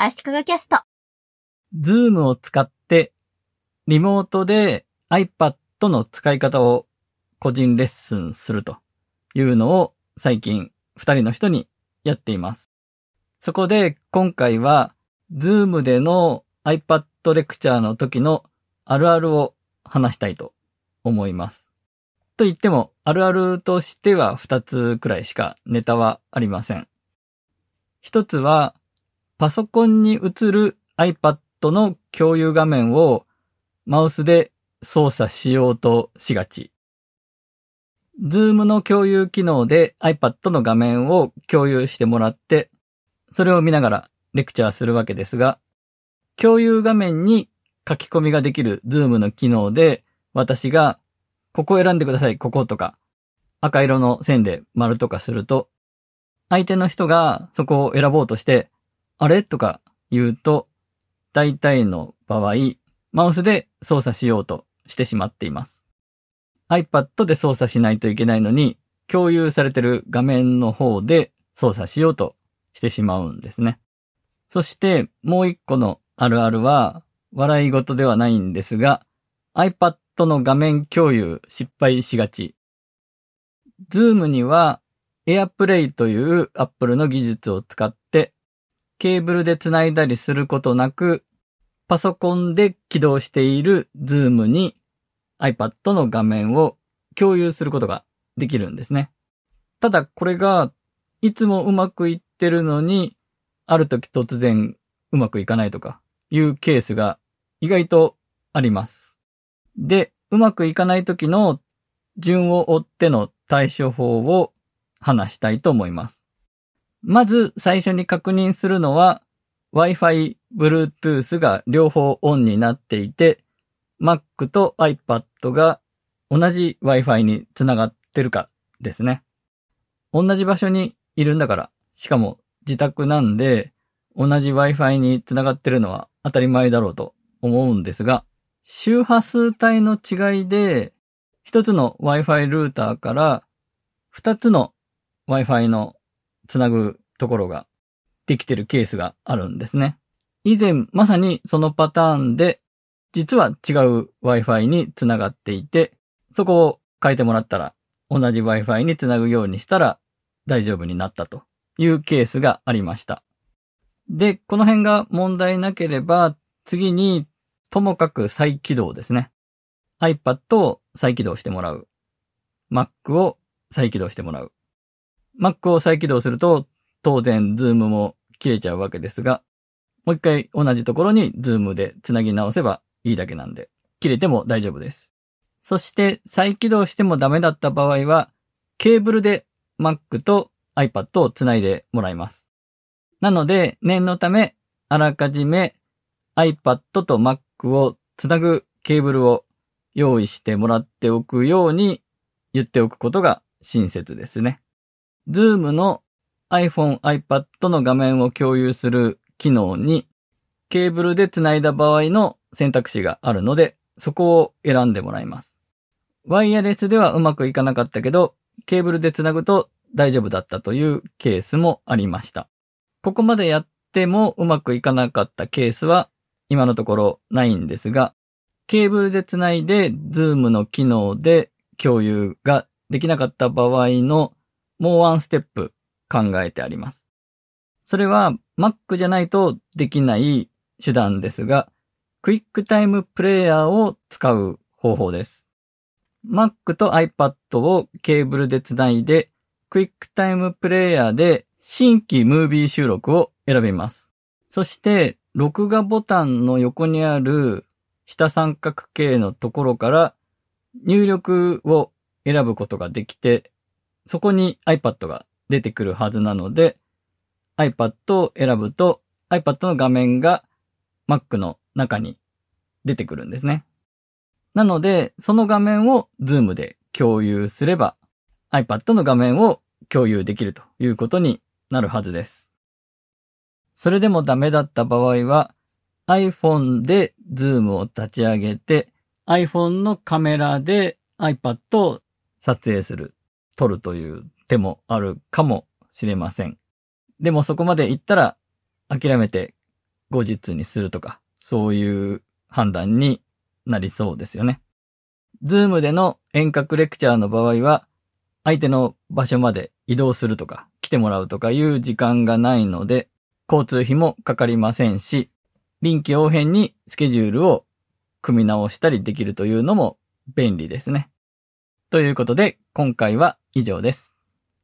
足利キャスト。ズームを使って、リモートで iPad の使い方を個人レッスンするというのを最近二人の人にやっています。そこで今回は、ズームでの iPad レクチャーの時のあるあるを話したいと思います。と言っても、あるあるとしては二つくらいしかネタはありません。一つは、パソコンに映る iPad の共有画面をマウスで操作しようとしがち。Zoom の共有機能で iPad の画面を共有してもらって、それを見ながらレクチャーするわけですが、共有画面に書き込みができる Zoom の機能で、私が、ここ選んでください、こことか、赤色の線で丸とかすると、相手の人がそこを選ぼうとして、あれ？とか言うと、大体の場合、マウスで操作しようとしてしまっています。iPad で操作しないといけないのに、共有されてる画面の方で操作しようとしてしまうんですね。そして、もう一個のあるあるは、笑い事ではないんですが、iPad の画面共有失敗しがち。Zoom には AirPlay という Apple の技術を使って、ケーブルで繋いだりすることなく、パソコンで起動している Zoom に iPad の画面を共有することができるんですね。ただこれがいつもうまくいってるのに、ある時突然うまくいかないとかいうケースが意外とあります。で、うまくいかない時の順を追っての対処法を話したいと思います。まず最初に確認するのは Wi-Fi、Bluetooth が両方オンになっていて Mac と iPad が同じ Wi-Fi につながってるかですね。同じ場所にいるんだから、しかも自宅なんで同じ Wi-Fi につながってるのは当たり前だろうと思うんですが、周波数帯の違いで一つの Wi-Fi ルーターから二つの Wi-Fi のつなぐところができてるケースがあるんですね。以前まさにそのパターンで実は違う Wi-Fi につながっていて、そこを変えてもらったら同じ Wi-Fi につなぐようにしたら大丈夫になったというケースがありました。で、この辺が問題なければ次にともかく再起動ですね。iPad を再起動してもらう。Mac を再起動してもらう。Mac を再起動すると、当然 Zoom も切れちゃうわけですが、もう一回同じところに Zoom で繋ぎ直せばいいだけなんで、切れても大丈夫です。そして再起動してもダメだった場合は、ケーブルで Mac と iPad を繋いでもらいます。なので、念のため、あらかじめ iPad と Mac を繋ぐケーブルを用意してもらっておくように言っておくことが親切ですね。Zoom の iPhone、iPad の画面を共有する機能にケーブルで繋いだ場合の選択肢があるので、そこを選んでもらいます。ワイヤレスではうまくいかなかったけど、ケーブルで繋ぐと大丈夫だったというケースもありました。ここまでやってもうまくいかなかったケースは今のところないんですが、ケーブルで繋いで Zoom の機能で共有ができなかった場合のもうワンステップ考えてあります。それは Mac じゃないとできない手段ですが、クイックタイムプレイヤーを使う方法です。Mac と iPad をケーブルで繋いで、クイックタイムプレイヤーで新規ムービー収録を選びます。そして、録画ボタンの横にある下三角形のところから入力を選ぶことができて、そこに iPad が出てくるはずなので、iPad を選ぶと iPad の画面が Mac の中に出てくるんですね。なので、その画面を Zoom で共有すれば iPad の画面を共有できるということになるはずです。それでもダメだった場合は iPhone で Zoom を立ち上げて iPhone のカメラで iPad を撮影する、撮るという手もあるかもしれません。でもそこまで行ったら諦めて後日にするとか、そういう判断になりそうですよね。ズームでの遠隔レクチャーの場合は、相手の場所まで移動するとか、来てもらうとかいう時間がないので、交通費もかかりませんし、臨機応変にスケジュールを組み直したりできるというのも便利ですね。ということで、今回は以上です。